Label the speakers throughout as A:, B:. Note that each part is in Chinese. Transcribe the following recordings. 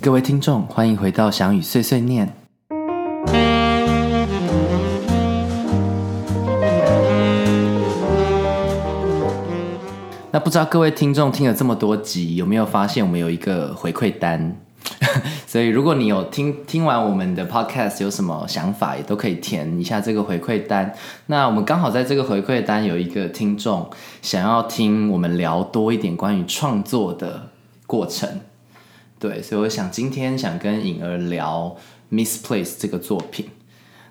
A: 各位听众，欢迎回到翔宇碎碎念。那不知道各位听众听了这么多集，有没有发现我们有一个回馈单？所以如果你有听听完我们的 podcast，有什么想法，也都可以填一下这个回馈单。那我们刚好在这个回馈单有一个听众想要听我们聊多一点关于创作的过程，对，所以我想今天想跟颖儿聊《Misplace》这个作品。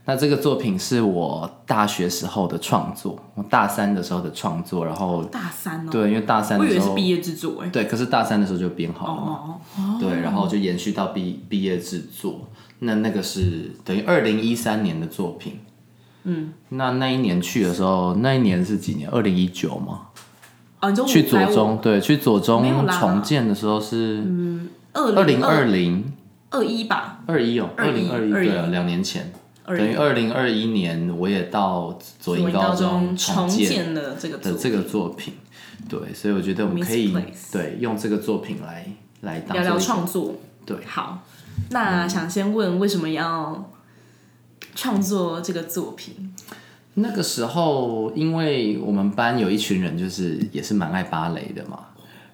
A: 那这个作品是我大学时候的创作，我大三的时候的创作，然后
B: 大三哦，
A: 对，因为大三
B: 我
A: 的时候
B: 以为是毕业制作哎。
A: 对，可是大三的时候就编好了嘛。
B: 哦哦，
A: 对，然后就延续到毕毕业制作，那那个是等于二零一三年的作品。嗯，那那一年去的时候，那一年是几年？二零一九吗？
B: 哦，你
A: 去左中，对，去左中重建的时候是
B: 二
A: 二零
B: 二
A: 二零
B: 二一吧，
A: 二一哦，二零二一，对啊，两年前，等于二零二一年我也到左营高中重
B: 重
A: 建
B: 建了这个作
A: 的这个作品，对，所以我觉得我们可以对用这个作品来来当
B: 聊聊创作。
A: 对。
B: 好，那想先问为什么要创作这个作品？
A: 那个时候，因为我们班有一群人，就是也是蛮爱芭蕾的嘛。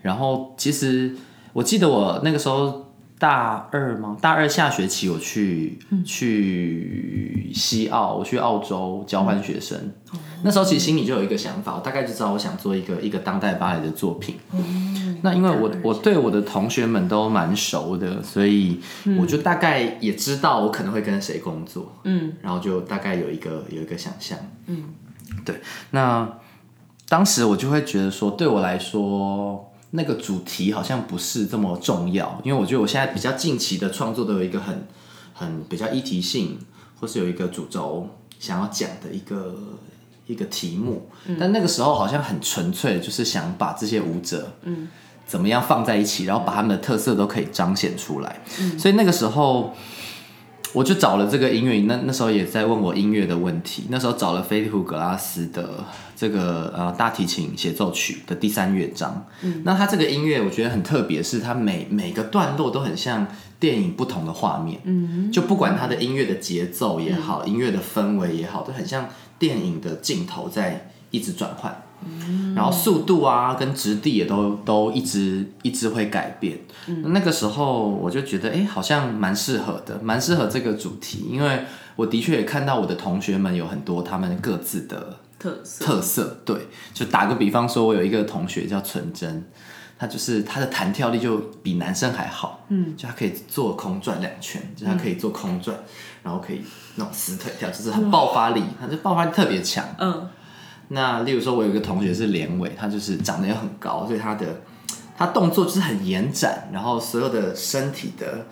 A: 然后其实我记得我那个时候大二吗？大二下学期我去、去西澳，我去澳洲交换学生。那时候其实心里就有一个想法，我大概就知道我想做一个一个当代芭蕾的作品。那因为我我对我的同学们都蛮熟的，所以我就大概也知道我可能会跟谁工作。
B: 嗯
A: 然后就大概有一个有一个想象，嗯，对。那当时我就会觉得说，对我来说，那个主题好像不是这么重要，因为我觉得我现在比较近期的创作都有一个很很比较议题性，或是有一个主轴想要讲的一个一个题目，但那个时候好像很纯粹，就是想把这些舞者，嗯。怎么样放在一起，然后把他们的特色都可以彰显出来。所以那个时候，我就找了这个音乐，那那时候也在问我音乐的问题。那时候找了菲利普格拉斯的这个呃大提琴协奏曲的第三乐章。那它这个音乐我觉得很特别，是它每每个段落都很像电影不同的画面。嗯，就不管它的音乐的节奏也好，音乐的氛围也好，都很像电影的镜头在一直转换。然后速度啊，跟质地也都都一直一直会改变。那个时候我就觉得，哎，好像蛮适合的，蛮适合这个主题，因为我的确也看到我的同学们有很多他们各自的
B: 特色
A: 特色。对，就打个比方说，我有一个同学叫纯真，他就是他的弹跳力就比男生还好，嗯，就他可以做空转两圈，就他可以做空转，然后可以那种死腿跳，就是很爆发力，他就爆发力特别强。
B: 嗯
A: 那例如说，我有一个同学是连伟，他就是长得也很高，所以他的他动作就是很延展，然后所有的身体的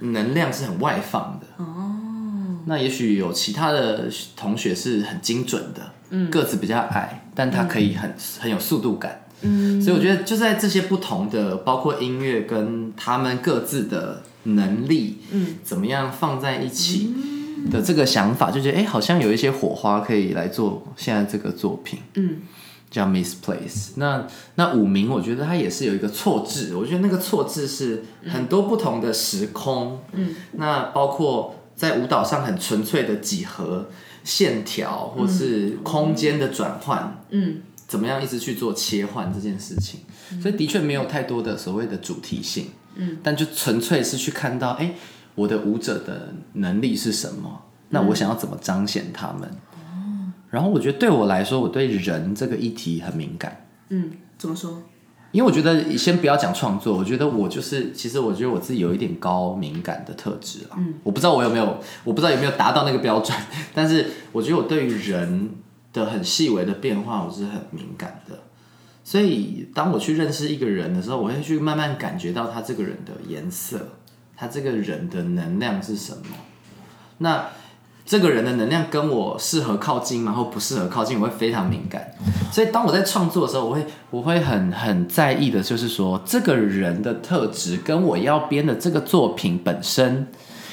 A: 能量是很外放的。哦，那也许有其他的同学是很精准的，嗯，个子比较矮，但他可以很很有速度感。嗯，所以我觉得就在这些不同的，包括音乐跟他们各自的能力，嗯，怎么样放在一起。的这个想法，就觉得哎、诶好像有一些火花可以来做现在这个作品，
B: 嗯，
A: 叫 Misplace。那那五名，我觉得它也是有一个错字，我觉得那个错字是很多不同的时空，嗯，那包括在舞蹈上很纯粹的几何线条，或是空间的转换，
B: 嗯，
A: 怎么样一直去做切换这件事情，所以的确没有太多的所谓的主题性，嗯，但就纯粹是去看到，哎、我的舞者的能力是什么？那我想要怎么彰显他们？然后我觉得对我来说，我对人这个议题很敏感，
B: 嗯，怎么说？
A: 因为我觉得先不要讲创作，我觉得我就是，其实我觉得我自己有一点高敏感的特质啊。嗯，我不知道我有没有，我不知道有没有达到那个标准，但是我觉得我对于人的很细微的变化，我是很敏感的。所以当我去认识一个人的时候，我会去慢慢感觉到他这个人的颜色，他这个人的能量是什么。那这个人的能量跟我适合靠近吗？或不适合靠近，我会非常敏感。所以当我在创作的时候，我会我会很很在意的，就是说这个人的特质跟我要编的这个作品本身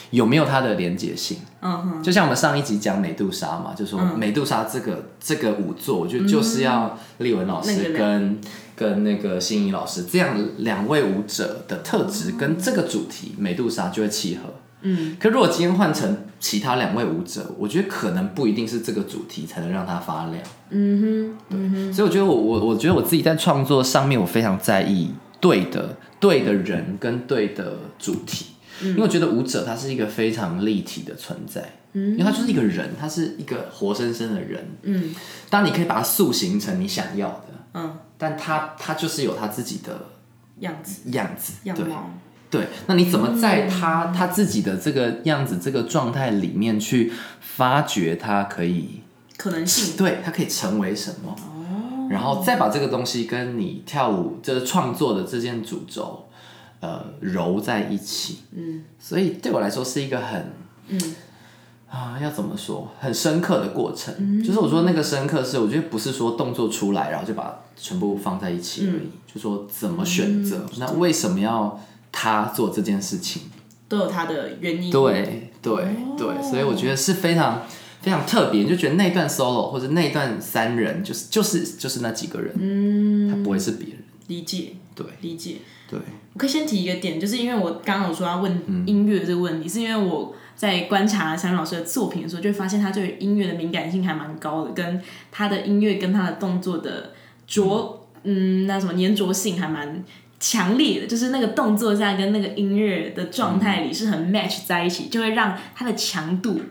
A: 有没有它的连结性。
B: 嗯哼，
A: 就像我们上一集讲美杜莎嘛，就说美杜莎这个这个舞作，我觉得就是要丽文老师
B: 那个
A: 跟跟那个心仪老师这样两位舞者的特质跟这个主题美杜莎就会契合。嗯，可如果今天换成其他两位舞者，我觉得可能不一定是这个主题才能让它发亮。嗯哼，对，所以我觉得我我我觉得我自己在创作上面，我非常在意对的对的人跟对的主题，因为我觉得舞者他是一个非常立体的存在，嗯，因为他就是一个人，他是一个活生生的人，嗯，当你可以把它塑形成你想要的，嗯，但他他就是有他自己的
B: 样子。
A: 样子
B: 样貌。
A: 对，那你怎么在他他自己的这个样子、这个状态里面去发掘他可以
B: 可能性？
A: 对他可以成为什么？哦，然后再把这个东西跟你跳舞就是创作的这件主轴，呃，揉在一起。嗯，所以对我来说是一个很嗯啊，要怎么说？很深刻的过程。就是我说那个深刻是，我觉得不是说动作出来然后就把全部放在一起而已，就说怎么选择？那为什么要？他做这件事情。
B: 都有他的原因，
A: 对对对，所以我觉得是非常非常特别，就觉得那段 solo 或者那段三人就是就是就是那几个人，嗯，他不会是别人，
B: 理解，
A: 对，
B: 理解，
A: 对。
B: 我可以先提一个点，就是因为我刚刚有说要问音乐这个问题，是因为我在观察小云老师的作品的时候，就会发现他对音乐的敏感性还蛮高的，跟他的音乐跟他的动作的着，嗯，那什么粘着性还蛮。强烈的，就是那个动作在跟那个音乐的状态里是很 match 在一起，就会让它的强度，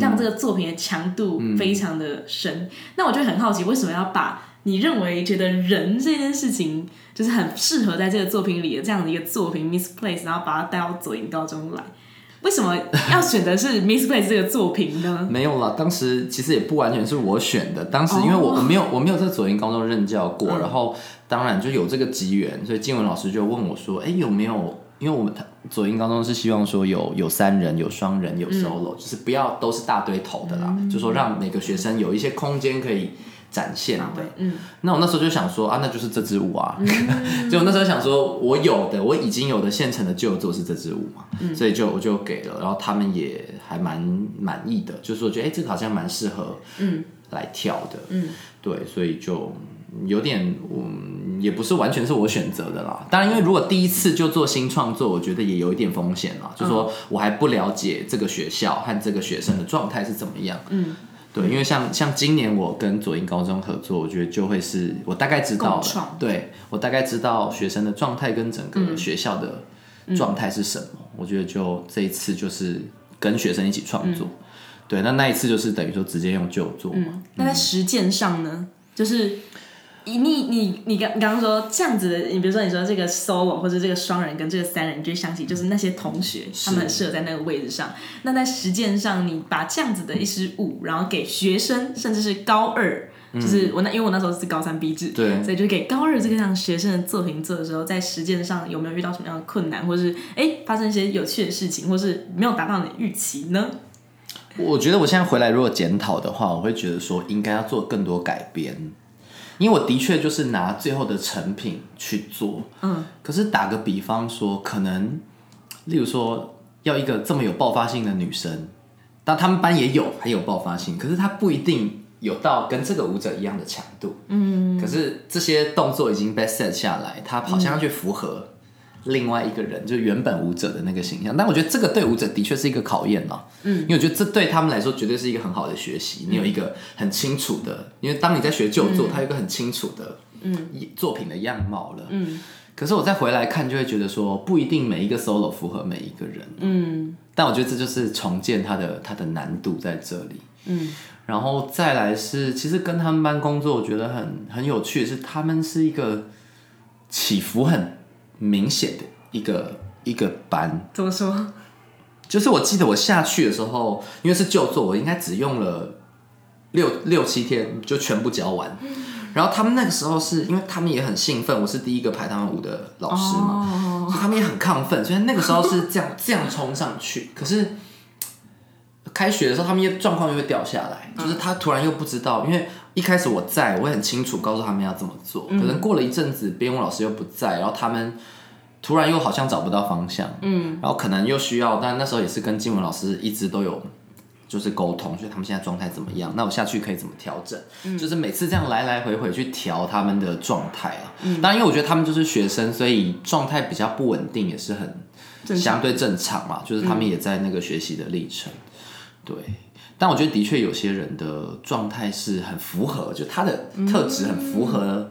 B: 让这个作品的强度非常的深。那我就很好奇，为什么要把你认为觉得人这件事情就是很适合在这个作品里的这样的一个作品 misplace，然后把它带到左营高中来？为什么要选的是 misplace 这个作品呢？
A: 没有啦，当时其实也不完全是我选的，当时因为我我没有我没有在左营高中任教过，然后。当然就有这个机缘，所以静文老师就问我说：“哎，有没有？因为我们左营高中是希望说有有三人、有双人、有 solo，就是不要都是大堆头的啦，就说让每个学生有一些空间可以展现的。嗯，那我那时候就想说啊，那就是这支舞啊。就那时候想说，我有的我已经有的现成的就做是这支舞嘛，所以就我就给了，然后他们也还蛮满意的，就是说觉得哎，这个好像蛮适合嗯来跳的。嗯，对，所以就。有点，嗯，也不是完全是我选择的啦。当然，因为如果第一次就做新创作，我觉得也有一点风险啦。就说我还不了解这个学校和这个学生的状态是怎么样。嗯，对，因为像像今年我跟左英高中合作，我觉得就会是我大概知道了，对我大概知道学生的状态跟整个学校的状态是什么。我觉得就这一次就是跟学生一起创作。对，那那一次就是等于说直接用旧作嘛。
B: 那在实践上呢，就是。你你你你刚刚刚说这样子的，你比如说你说这个 solo 或者这个双人跟这个三人，你就想起就是那些同学，他们很适合在那个位置上。那在实践上，你把这样子的一支舞，然后给学生，甚至是高二，就是我那因为我那时候是高三 B 制，
A: 对，
B: 所以就给高二这个样学生的作品做的时候，在实践上有没有遇到什么样的困难，或是哎发生一些有趣的事情，或是没有达到你的预期呢？
A: 我觉得我现在回来如果检讨的话，我会觉得说应该要做更多改编。因为我的确就是拿最后的成品去做，嗯，可是打个比方说，可能，例如说要一个这么有爆发性的女生，但他们班也有很有爆发性，可是她不一定有到跟这个舞者一样的强度，嗯，可是这些动作已经被 set 下来，她好像要去符合。另外一个人就原本舞者的那个形象，但我觉得这个对舞者的确是一个考验了，嗯，因为我觉得这对他们来说绝对是一个很好的学习。你有一个很清楚的，因为当你在学旧作，它有一个很清楚的，嗯，作品的样貌了，嗯。可是我再回来看，就会觉得说不一定每一个 solo 符合每一个人，嗯。但我觉得这就是重建它的它的难度在这里，嗯。然后再来是，其实跟他们班工作，我觉得很很有趣的是，他们是一个起伏很。明显的一个一个班，
B: 怎么说？
A: 就是我记得我下去的时候，因为是就座，我应该只用了六六七天就全部教完。然后他们那个时候是因为他们也很兴奋，我是第一个排他们舞的老师嘛，所以他们也很亢奋，所以那个时候是这样这样冲上去。可是开学的时候，他们又状况又会掉下来，就是他突然又不知道，因为。一开始我在，我很清楚告诉他们要怎么做。可能过了一阵子，编舞老师又不在，然后他们突然又好像找不到方向。嗯，然后可能又需要，但那时候也是跟金文老师一直都有就是沟通，所以他们现在状态怎么样，那我下去可以怎么调整？就是每次这样来来回回去调他们的状态啊。当然，因为我觉得他们就是学生，所以状态比较不稳定，也是很相对正常嘛。就是他们也在那个学习的历程，对。但我觉得的确有些人的状态是很符合，就他的特质很符合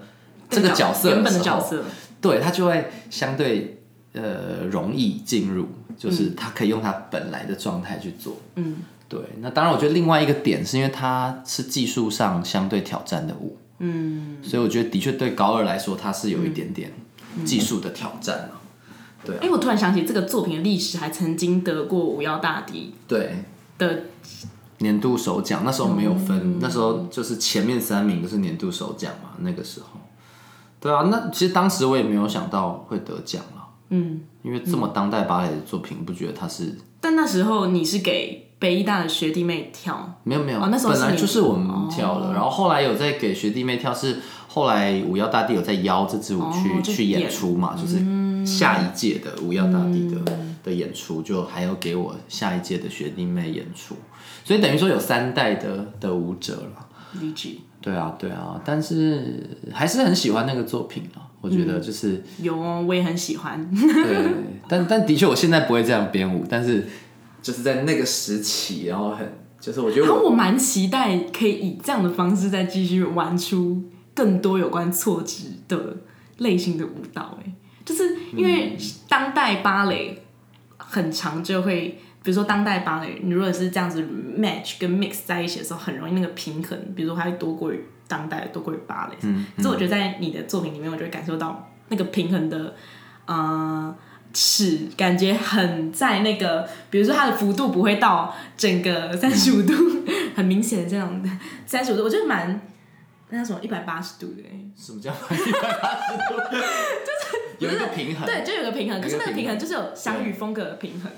A: 这个角色
B: 原本的角色，
A: 对他就会相对呃容易进入，就是他可以用他本来的状态去做。嗯。对，那当然，我觉得另外一个点是因为它是技术上相对挑战的舞，嗯，所以我觉得的确对高二来说，它是有一点点技术的挑战了。对，
B: 哎，我突然想起这个作品的历史，还曾经得过五幺大帝
A: 对
B: 的
A: 年度首奖，那时候没有分，那时候就是前面三名都是年度首奖嘛，那个时候。对啊，那其实当时我也没有想到会得奖了，嗯，因为这么当代芭蕾的作品，不觉得它是？
B: 但那时候你是给。北医大的学弟妹跳，
A: 没有没有，
B: 那时候
A: 本来就是我们跳了，然后后来有在给学弟妹跳，是后来五幺大帝有在邀这支舞去去演出嘛，就是下一届的五幺大帝的的演出，就还要给我下一届的学弟妹演出，所以等于说有三代的的舞者了。
B: 理解。
A: 对啊对啊，但是还是很喜欢那个作品啊，我觉得就是
B: 有，我也很喜欢。
A: 对，但但的确我现在不会这样编舞，但是。就是在那个时期，然后很，就是我觉得，
B: 我蛮期待可以以这样的方式再继续玩出更多有关错值的类型的舞蹈。哎，就是因为当代芭蕾很长，就会比如说当代芭蕾，你如果是这样子 match 跟 mix 在一起的时候，很容易那个平衡，比如说它会多过于当代，多过于芭蕾。嗯，可是我觉得在你的作品里面，我就会感受到那个平衡的，呃。尺感觉很在那个，比如说它的幅度不会到整个三十五度，很明显的这样的三十五度，我觉得蛮那叫什么一百八十度的。
A: 什么叫一百八十度？
B: 就是
A: 有一个平衡，
B: 对，就有个平衡。可是那个平衡就是有相遇风格的平衡。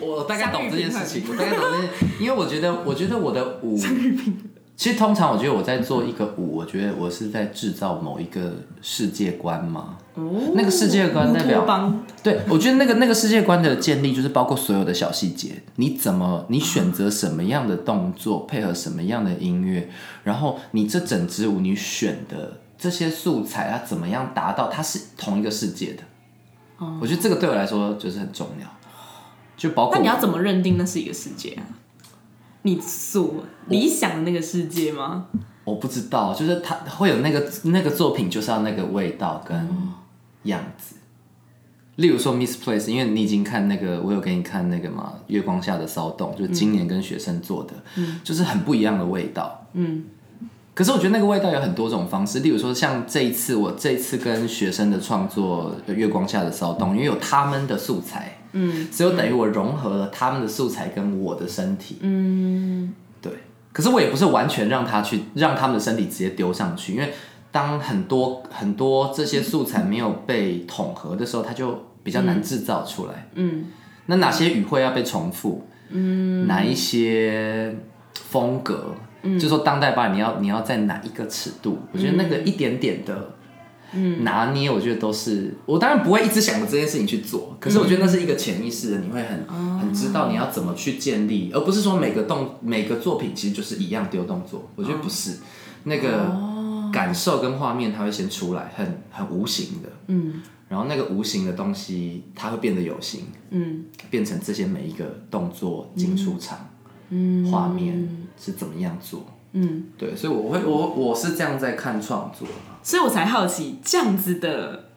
A: 我大概懂这件事情，我大概懂这件，因为我觉得，我觉得我的舞
B: 相遇平衡。
A: 其实通常我觉得我在做一个舞，我觉得我是在制造某一个世界观嘛。哦。那个世界观代表，对，我觉得那个那个世界观的建立就是包括所有的小细节，你怎么你选择什么样的动作，配合什么样的音乐，然后你这整支舞你选的这些素材，它怎么样达到它是同一个世界的？哦。我觉得这个对我来说就是很重要。就包括
B: 那你要怎么认定那是一个世界啊？你所理想的那个世界吗？
A: 我不知道，就是他会有那个那个作品，就是要那个味道跟样子。例如说《Miss Place》，因为你已经看那个，我有给你看那个嘛，《月光下的骚动》，就是今年跟学生做的，就是很不一样的味道。嗯。可是我觉得那个味道有很多种方式，例如说像这一次我这一次跟学生的创作《月光下的骚动》，因为有他们的素材。嗯，所以等于我融合了他们的素材跟我的身体，嗯，对。可是我也不是完全让他去让他们的身体直接丢上去，因为当很多很多这些素材没有被统合的时候，它就比较难制造出来。嗯，那哪些语汇要被重复？嗯，哪一些风格？嗯，就说当代吧，你要你要在哪一个尺度？我觉得那个一点点的。拿捏，我觉得都是我当然不会一直想着这件事情去做，可是我觉得那是一个潜意识的，你会很很知道你要怎么去建立，而不是说每个动每个作品其实就是一样丢动作，我觉得不是，那个感受跟画面它会先出来，很很无形的，嗯，然后那个无形的东西它会变得有形，嗯，变成这些每一个动作进出场，嗯，画面是怎么样做，嗯，对，所以我会我我是这样在看创作。
B: 所以我才好奇，这样子的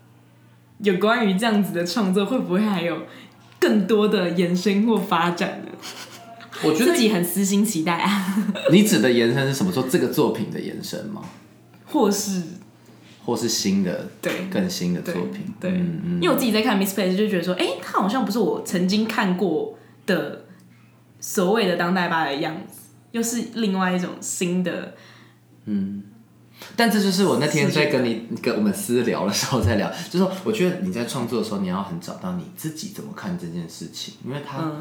B: 有关于这样子的创作，会不会还有更多的延伸或发展呢？
A: 我觉得
B: 自己很私心期待啊。
A: 你指的延伸是什么？说这个作品的延伸吗？
B: 或是
A: 或是新的
B: 对
A: 更新的作品？
B: 对，因为我自己在看 Miss Place 就觉得说，哎，它好像不是我曾经看过的所谓的当代吧的样子，又是另外一种新的嗯。
A: 但这就是我那天在跟你跟我们私聊的时候在聊，就说我觉得你在创作的时候，你要很找到你自己怎么看这件事情，因为他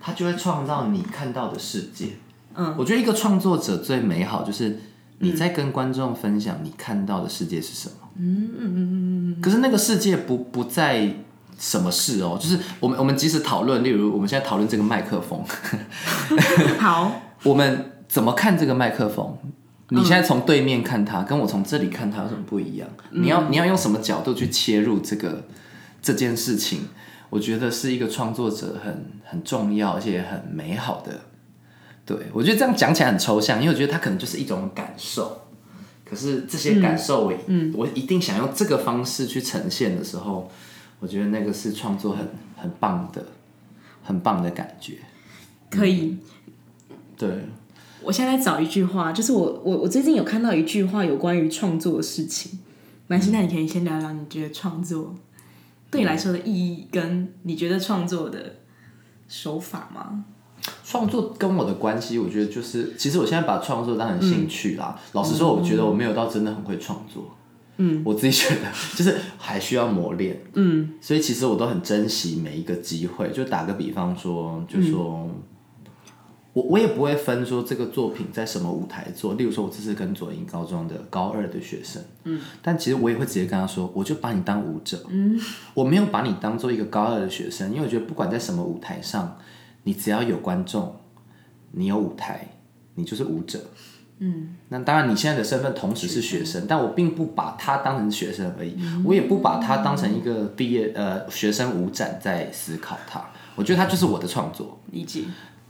A: 他就会创造你看到的世界。嗯，我觉得一个创作者最美好就是你在跟观众分享你看到的世界是什么。嗯嗯嗯嗯可是那个世界不不在什么事哦，就是我们我们即使讨论，例如我们现在讨论这个麦克风，
B: 好。
A: 我们怎么看这个麦克风？你现在从对面看它，跟我从这里看它有什么不一样？你要你要用什么角度去切入这个这件事情？我觉得是一个创作者很很重要而且很美好的。对我觉得这样讲起来很抽象，因为我觉得它可能就是一种感受。可是这些感受，我我一定想用这个方式去呈现的时候，我觉得那个是创作很很棒的、很棒的感觉。
B: 可以，
A: 对。
B: 我现在找一句话，就是我我我最近有看到一句话，有关于创作的事情。蛮心，那你可以先聊聊，你觉得创作对你来说的意义，跟你觉得创作的手法吗？
A: 创作跟我的关系，我觉得就是，其实我现在把创作当成兴趣啦。老实说，我觉得我没有到真的很会创作。嗯，我自己觉得就是还需要磨练。嗯，所以其实我都很珍惜每一个机会。就打个比方说，就说我我也不会分说这个作品在什么舞台做。例如说，我这次跟左营高中的高二的学生，嗯，但其实我也会直接跟他说，我就把你当舞者。嗯，我没有把你当做一个高二的学生，因为我觉得不管在什么舞台上。你只要有观众，你有舞台，你就是舞者。嗯，那当然，你现在的身份同时是学生，但我并不把他当成学生而已，我也不把他当成一个毕业呃学生舞展在思考他。我觉得他就是我的创作，
B: 理解。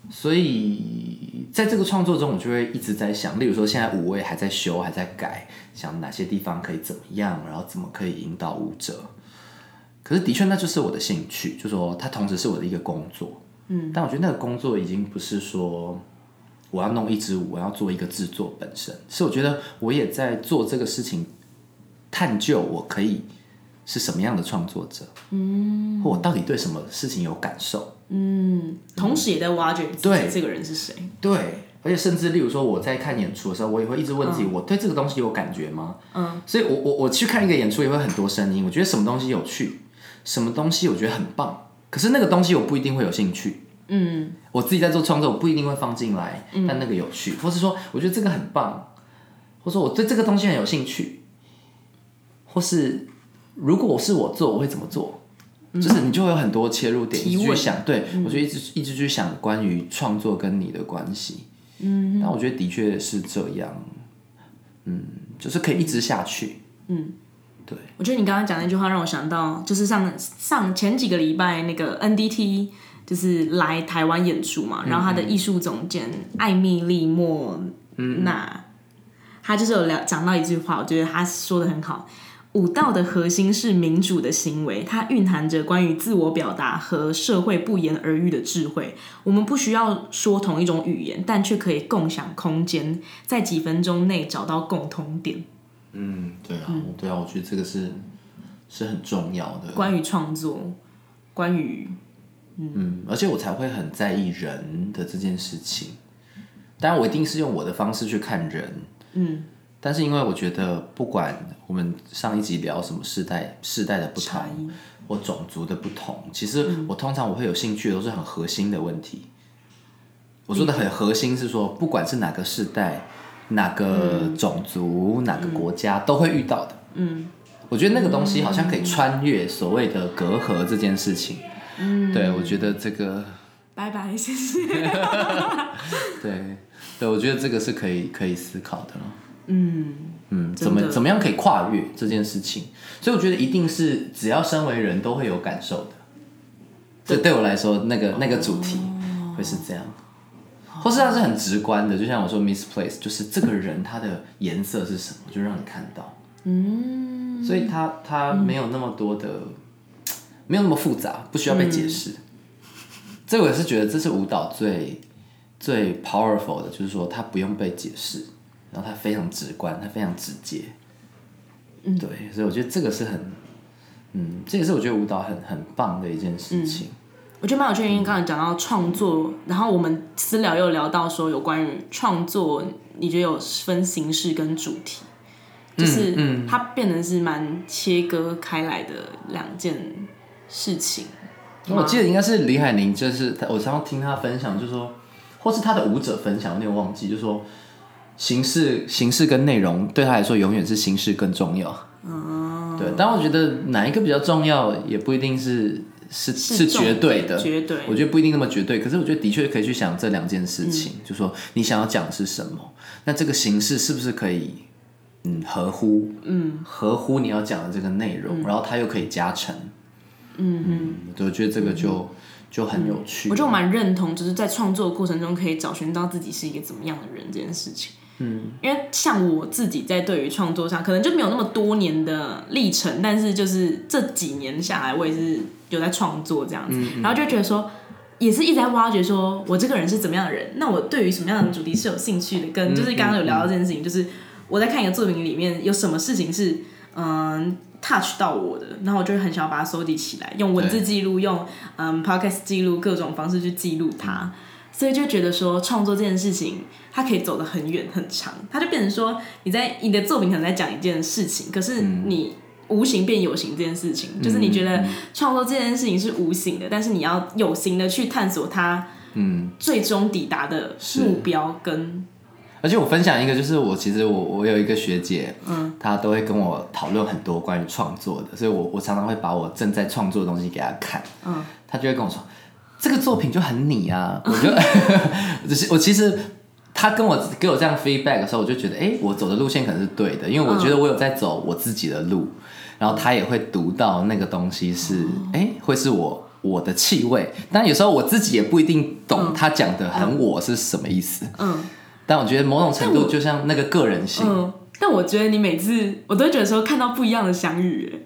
A: 所以在这个创作中，我就会一直在想，例如说现在舞位还在修，还在改，想哪些地方可以怎么样，然后怎么可以引导舞者。可是的确，那就是我的兴趣，就说它同时是我的一个工作。嗯，但我觉得那个工作已经不是说我要弄一支舞，我要做一个制作本身，是我觉得我也在做这个事情，探究我可以是什么样的创作者，嗯，或我到底对什么事情有感受，
B: 嗯，同时也在挖掘对这个人是谁，
A: 对，而且甚至例如说我在看演出的时候，我也会一直问自己，我对这个东西有感觉吗？嗯，所以我我我去看一个演出也会很多声音，我觉得什么东西有趣，什么东西我觉得很棒。可是那个东西我不一定会有兴趣，嗯，我自己在做创作，我不一定会放进来，但那个有趣，或是说我觉得这个很棒，或者说我对这个东西很有兴趣，或是如果我是我做，我会怎么做？就是你就会有很多切入点去想，对我就一直一直去想关于创作跟你的关系，嗯，但我觉得的确是这样，嗯，就是可以一直下去，嗯。对，
B: 我觉得你刚刚讲那句话让我想到，就是上上前几个礼拜那个 NDT 就是来台湾演出嘛，然后他的艺术总监艾米丽莫娜，他就是有聊讲到一句话，我觉得他说的很好，舞道的核心是民主的行为，它蕴含着关于自我表达和社会不言而喻的智慧。我们不需要说同一种语言，但却可以共享空间，在几分钟内找到共同点。
A: 嗯，对啊，对啊，我觉得这个是是很重要的。
B: 关于创作，关于
A: 嗯，而且我才会很在意人的这件事情。当然，我一定是用我的方式去看人。嗯，但是因为我觉得，不管我们上一集聊什么世代、世代的不同，或种族的不同，其实我通常我会有兴趣的，都是很核心的问题。我说的很核心是说，不管是哪个世代。哪个种族、哪个国家都会遇到的。嗯，我觉得那个东西好像可以穿越所谓的隔阂这件事情。嗯，对，我觉得这个。
B: 拜拜，谢谢。
A: 对，对，我觉得这个是可以可以思考的嗯嗯，怎么怎么样可以跨越这件事情？所以我觉得一定是只要身为人都会有感受的。这对我来说，那个那个主题会是这样。或是它是很直观的，就像我说，misplace，就是这个人他的颜色是什么，就让你看到。嗯，所以他他没有那么多的，没有那么复杂，不需要被解释。这我也是觉得这是舞蹈最最 powerful 的，就是说它不用被解释，然后它非常直观，它非常直接。嗯，对，所以我觉得这个是很，嗯，这也是我觉得舞蹈很很棒的一件事情。
B: 我觉得蛮有趣，因为刚才讲到创作，然后我们私聊又聊到说有关于创作，你觉得有分形式跟主题，就是它变成是蛮切割开来的两件事情。
A: 我记得应该是李海宁，就是我常常听他分享，就说，或是他的舞者分享，我有点忘记，就说形式形式跟内容对他来说永远是形式更重要。哦，对，但我觉得哪一个比较重要，也不一定是。是
B: 是
A: 绝对的，
B: 绝对。
A: 我觉得不一定那么绝对，可是我觉得的确可以去想这两件事情，就说你想要讲的是什么，那这个形式是不是可以嗯合乎嗯。合乎你要讲的这个内容，然后它又可以加成，嗯嗯，我觉得这个就就很有趣。
B: 我就蛮认同，就是在创作过程中可以找寻到自己是一个怎么样的人这件事情。嗯，因为像我自己在对于创作上，可能就没有那么多年的历程，但是就是这几年下来，我也是有在创作这样子，然后就觉得说，也是一直在挖掘，说我这个人是怎么样的人，那我对于什么样的主题是有兴趣的，跟就是刚刚有聊到这件事情，就是我在看一个作品里面有什么事情是嗯 touch 到我的，然后我就会很想要把它收集起来，用文字记录，用嗯。podcast 记录各种方式去记录它。所以就觉得说创作这件事情，它可以走得很远很长，它就变成说你在你的作品可能在讲一件事情，可是你无形变有形这件事情，就是你觉得创作这件事情是无形的，但是你要有形的去探索它，嗯，最终抵达的目标跟。
A: 而且我分享一个，就是我其实我我有一个学姐，嗯，她都会跟我讨论很多关于创作的，所以我我常常会把我正在创作的东西给她看，嗯，她就会跟我说。这个作品就很你啊，我就，就是我其实他跟我给我这样 feedback 的时候，我就觉得，哎，我走的路线可能是对的，因为我觉得我有在走我自己的路，然后他也会读到那个东西是，哎，会是我我的气味，但有时候我自己也不一定懂他讲的很我是什么意思，嗯，但我觉得某种程度就像那个个人性，
B: 嗯，但我觉得你每次我都觉得说看到不一样的相遇，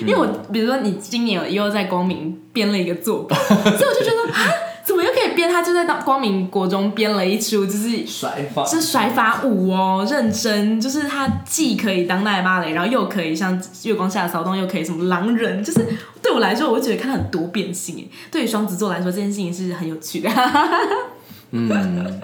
B: 因为我比如说你今年又在光明编了一个作品，所以我就觉得 啊，怎么又可以编？他就在光明国中编了一出，就是
A: 甩发，
B: 是甩发舞哦，认真，就是他既可以当代芭蕾，然后又可以像月光下的骚动，又可以什么狼人，就是对我来说，我觉得看到很多变性。对于双子座来说，这件事情是很有趣的。
A: 嗯。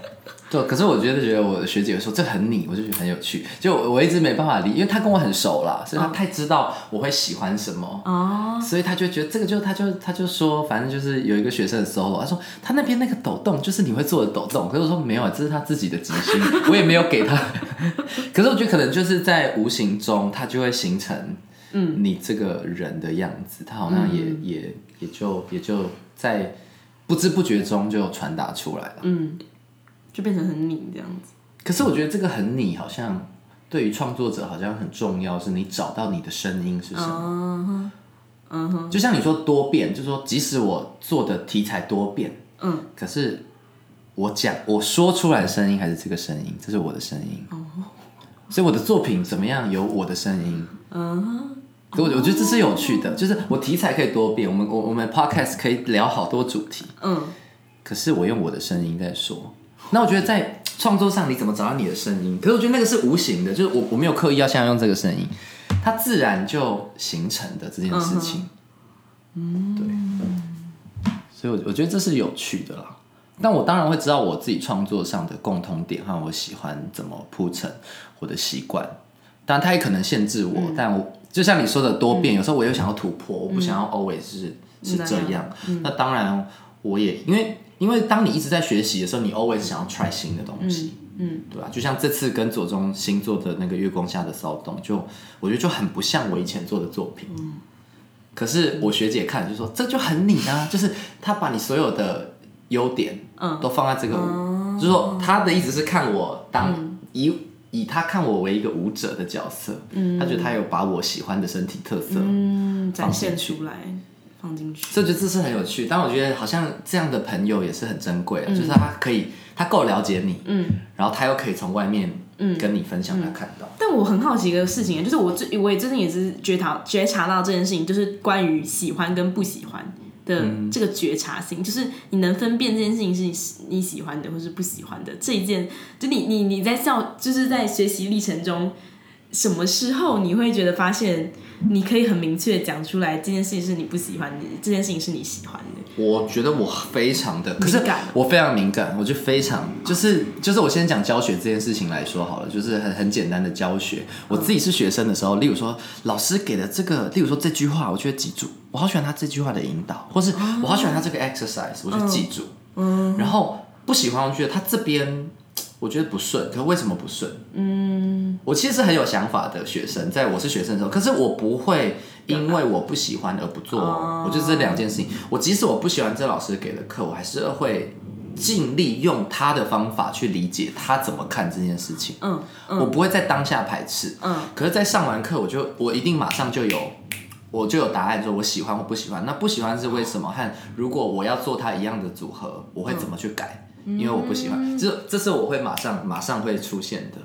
A: 对，可是我觉得觉得我的学姐说这很你，我就觉得很有趣。就我一直没办法理，因为她跟我很熟啦，所以她太知道我会喜欢什么，哦，所以她就觉得这个就她就她就说，反正就是有一个学生的 solo，她说他那边那个抖动就是你会做的抖动，可是我说没有，这是他自己的即兴，我也没有给他。可是我觉得可能就是在无形中，他就会形成嗯你这个人的样子，他好像也也也就也就在不知不觉中就传达出来了，嗯。
B: 就变成很你这样子，
A: 可是我觉得这个很你，好像对于创作者好像很重要，是你找到你的声音是什么。嗯哼，就像你说多变，就说即使我做的题材多变，嗯，可是我讲我说出来的声音还是这个声音，这是我的声音。哦，所以我的作品怎么样有我的声音？嗯哼，我我觉得这是有趣的，就是我题材可以多变，我们我我们 podcast 可以聊好多主题，嗯，可是我用我的声音在说。那我觉得在创作上，你怎么找到你的声音？可是我觉得那个是无形的，就是我我没有刻意要现在用这个声音，它自然就形成的这件事情。嗯，对，所以，我我觉得这是有趣的啦。但我当然会知道我自己创作上的共通点和我喜欢怎么铺陈我的习惯，当然它也可能限制我。但我就像你说的多变，有时候我又想要突破，我不想要 always 是是这样。那当然，我也因为。因为当你一直在学习的时候，你 always 想要 try 新的东西，嗯，对吧？就像这次跟左中新做的那个月光下的骚动，就我觉得就很不像我以前做的作品。嗯，可是我学姐看就说这就很你啊，就是她把你所有的优点，嗯，都放在这个，就是说她的意思是看我当以以他看我为一个舞者的角色，嗯，他觉得他有把我喜欢的身体特色，嗯，
B: 展现出来。放进去，
A: 这就这是很有趣，但我觉得好像这样的朋友也是很珍贵，就是他可以他够了解你，嗯，然后他又可以从外面嗯跟你分享他看到。
B: 但我很好奇一个事情，就是我最我也最近也是觉察觉察到这件事情，就是关于喜欢跟不喜欢的这个觉察性，就是你能分辨这件事情是你你喜欢的或是不喜欢的这一件，就你你你在教就是在学习历程中，什么时候你会觉得发现？你可以很明确讲出来，这件事情是你不喜欢的，这件事情是你喜欢的。
A: 我觉得我非常的，可是我非常敏感，我就非常就是就是我先讲教学这件事情来说好了，就是很很简单的教学。我自己是学生的时候，例如说老师给的这个，例如说这句话，我就会记住，我好喜欢他这句话的引导，或是我好喜欢他这个 exercise，我就记住。嗯，然后不喜欢，我觉得他这边。我觉得不顺，可为什么不顺？嗯，我其实是很有想法的学生，在我是学生的时候，可是我不会因为我不喜欢而不做，
B: 哦
A: 我觉得这两件事情，我即使我不喜欢这老师给的课，我还是会尽力用他的方法去理解他怎么看这件事情。
B: 嗯
A: 我不会在当下排斥，
B: 嗯
A: 可是，在上完课，我就我一定马上就有，我就有答案，说我喜欢，我不喜欢。那不喜欢是为什么？和如果我要做他一样的组合，我会怎么去改？因为我不喜欢，这这是我会马上马上会出现的。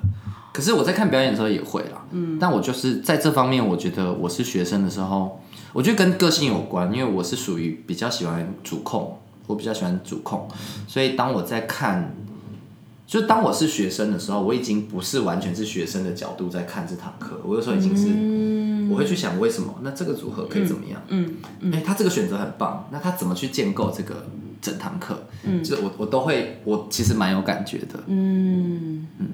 A: 可是我在看表演的时候也会啦，嗯，但我就是在这方面，我觉得我是学生的时候，我觉得跟个性有关，因为我是属于比较喜欢主控，我比较喜欢主控，所以当我在看就当我是学生的时候，我已经不是完全是学生的角度在看这堂课，我有时候已经是，我会去想为什么，那这个组合可以怎么样？
B: 嗯
A: 哎、他这个选择很棒，那他怎么去建构这个整堂课？嗯，就我我都会，我其实蛮有感觉的，
B: 嗯嗯，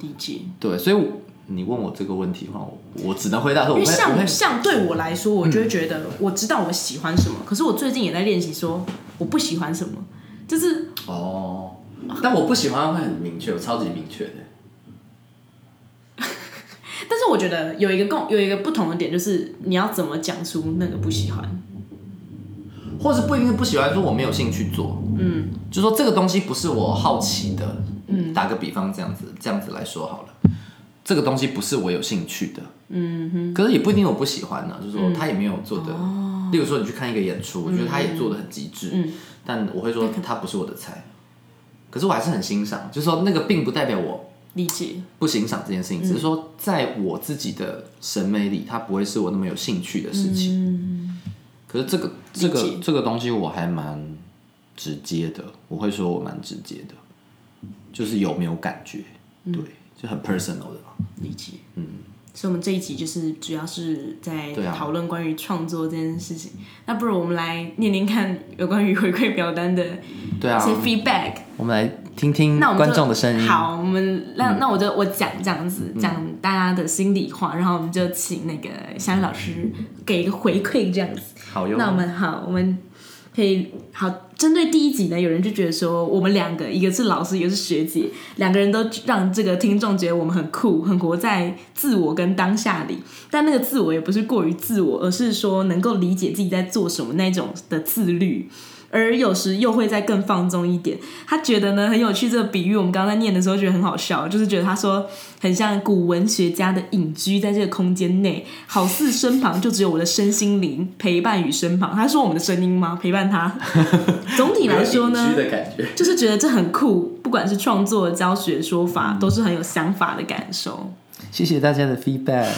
B: 理解。
A: 对，所以我你问我这个问题的话，我我只能回答说，我
B: 因为像像对我来说，我就会觉得我知道我喜欢什么，可是我最近也在练习说我不喜欢什么，就是
A: 哦，但我不喜欢会很明确，我超级明确的。
B: 我觉得有一个共有一个不同的点，就是你要怎么讲出那个不喜欢。
A: 或是不一定是不喜欢，说我没有兴趣做，嗯，就说这个东西不是我好奇的，嗯，打个比方这样子，这样子来说好了，这个东西不是我有兴趣的，嗯哼，可是也不一定我不喜欢呢、就是说他也没有做的，例如说你去看一个演出，我觉得他也做的很极致，
B: 嗯。
A: 但我会说他不是我的菜，可是我还是很欣赏，就是说那个并不代表我
B: 理解，
A: 不欣赏这件事情，只是说在我自己的审美里，它不会是我那么有兴趣的事情。
B: 嗯
A: 可是这个这个这个东西我还蛮直接的，我会说我蛮直接的，就是有没有感觉，
B: 嗯
A: 对，就很 personal 的嘛。
B: 理解，嗯。所以，我们这一集就是主要是在讨论关于创作这件事情。那不如我们来念念看有关于回馈表单的
A: 对啊
B: 一些，feedback。
A: 我们来听听观众的声音。嗯
B: 好，我们那、那我就我讲这样子，讲大家的心里话，然后我们就请那个香香老师给一个回馈这样子。
A: 好哟，
B: 那我们好，我们可以好针对第一集呢，有人就觉得说我们两个，一个是老师，一个是学姐，两个人都让这个听众觉得我们很酷，很活在自我跟当下里。但那个自我也不是过于自我，而是说能够理解自己在做什么那种的自律。而有时又会再更放纵一点。他觉得呢很有趣，这个比喻我们刚刚在念的时候觉得很好笑，就是觉得他说很像古文学家的隐居在这个空间内，好似身旁就只有我的身心灵陪伴与身旁。他说我们的声音吗？陪伴他。总体来说呢。就是觉得这很酷，不管是创作、教学、说法，都是很有想法的感受。
A: 谢谢大家的 feedback。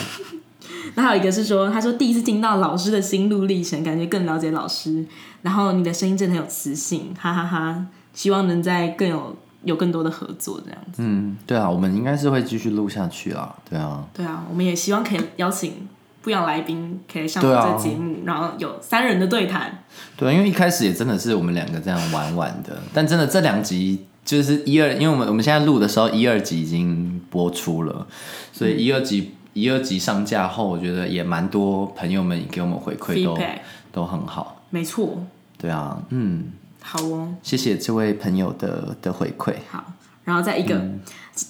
B: 那还有一个是说，他说第一次听到老师的心路历程，感觉更了解老师。然后你的声音真的很有磁性，哈哈哈希望能在更有有更多的合作这样子。
A: 嗯，对啊，我们应该是会继续录下去啦。对啊，
B: 对啊，我们也希望可以邀请不一样来宾可以上我们这节目，然后有三人的对谈。
A: 对，因为一开始也真的是我们两个这样玩玩的，但真的这两集就是一二，因为我们我们现在录的时候一二集已经播出了，所以一二集、一二集上架后，我觉得也蛮多朋友们给我们回馈都都很好。
B: 没错，
A: 对啊，嗯，
B: 好哦。
A: 谢谢这位朋友的的回馈。
B: 好，然后再一个，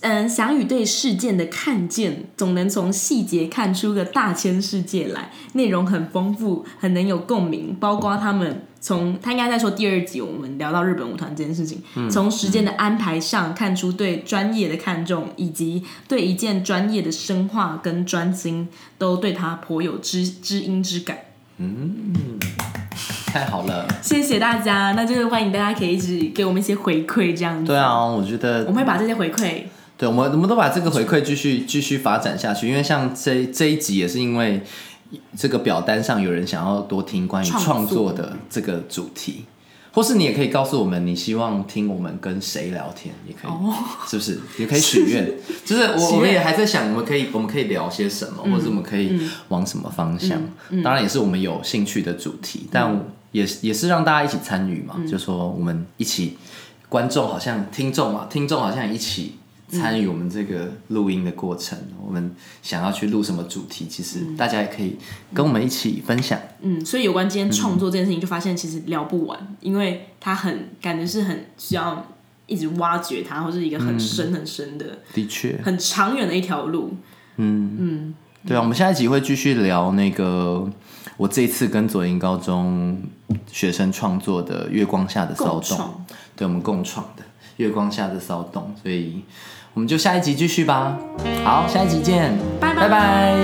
B: 嗯，翔宇对事件的看见，总能从细节看出个大千世界来，内容很丰富，很能有共鸣，包括他们。从他应该在说第二集，我们聊到日本舞团这件事情，从时间的安排上看出对专业的看重，以及对一件专业的深化跟专精，都对他颇有知知音之感。
A: 太好了，
B: 谢谢大家，那就是欢迎大家可以一直给我们一些回馈，这样子。
A: 对啊，我觉得
B: 我们会把这些回馈
A: 对，我们我们都把这个回馈继续继续发展下去，因为像这这一集也是因为这个表单上有人想要多听关于
B: 创作。
A: 的这个主题，或是你也可以告诉我们你希望听我们跟谁聊天，也可以，是不是？也可以许愿，就是我我们也还在想，我们可以我们可以聊些什么，或者我们可以往什么方向。当然也是我们有兴趣的主题，但也也是让大家一起参与
B: 嗯
A: 嘛，就说我们一起。观众好像听众嘛，听众好像一起参与我们这个录音的过程，我们想要去录什么主题，其实大家也可以跟我们一起分享。
B: 嗯，所以有关今天创作这件事情，就发现其实聊不完，因为它很感觉是很需要一直挖掘它，或是一个很深很深的，
A: 的确，
B: 很长远的一条路。
A: 嗯嗯，对啊，我们下一集会继续聊那个我这次跟左营高中学生创作的《月光下的骚动》，对我们共创的《月光下的骚动》，所以。我们就下一集继续吧。好下一集见。拜拜。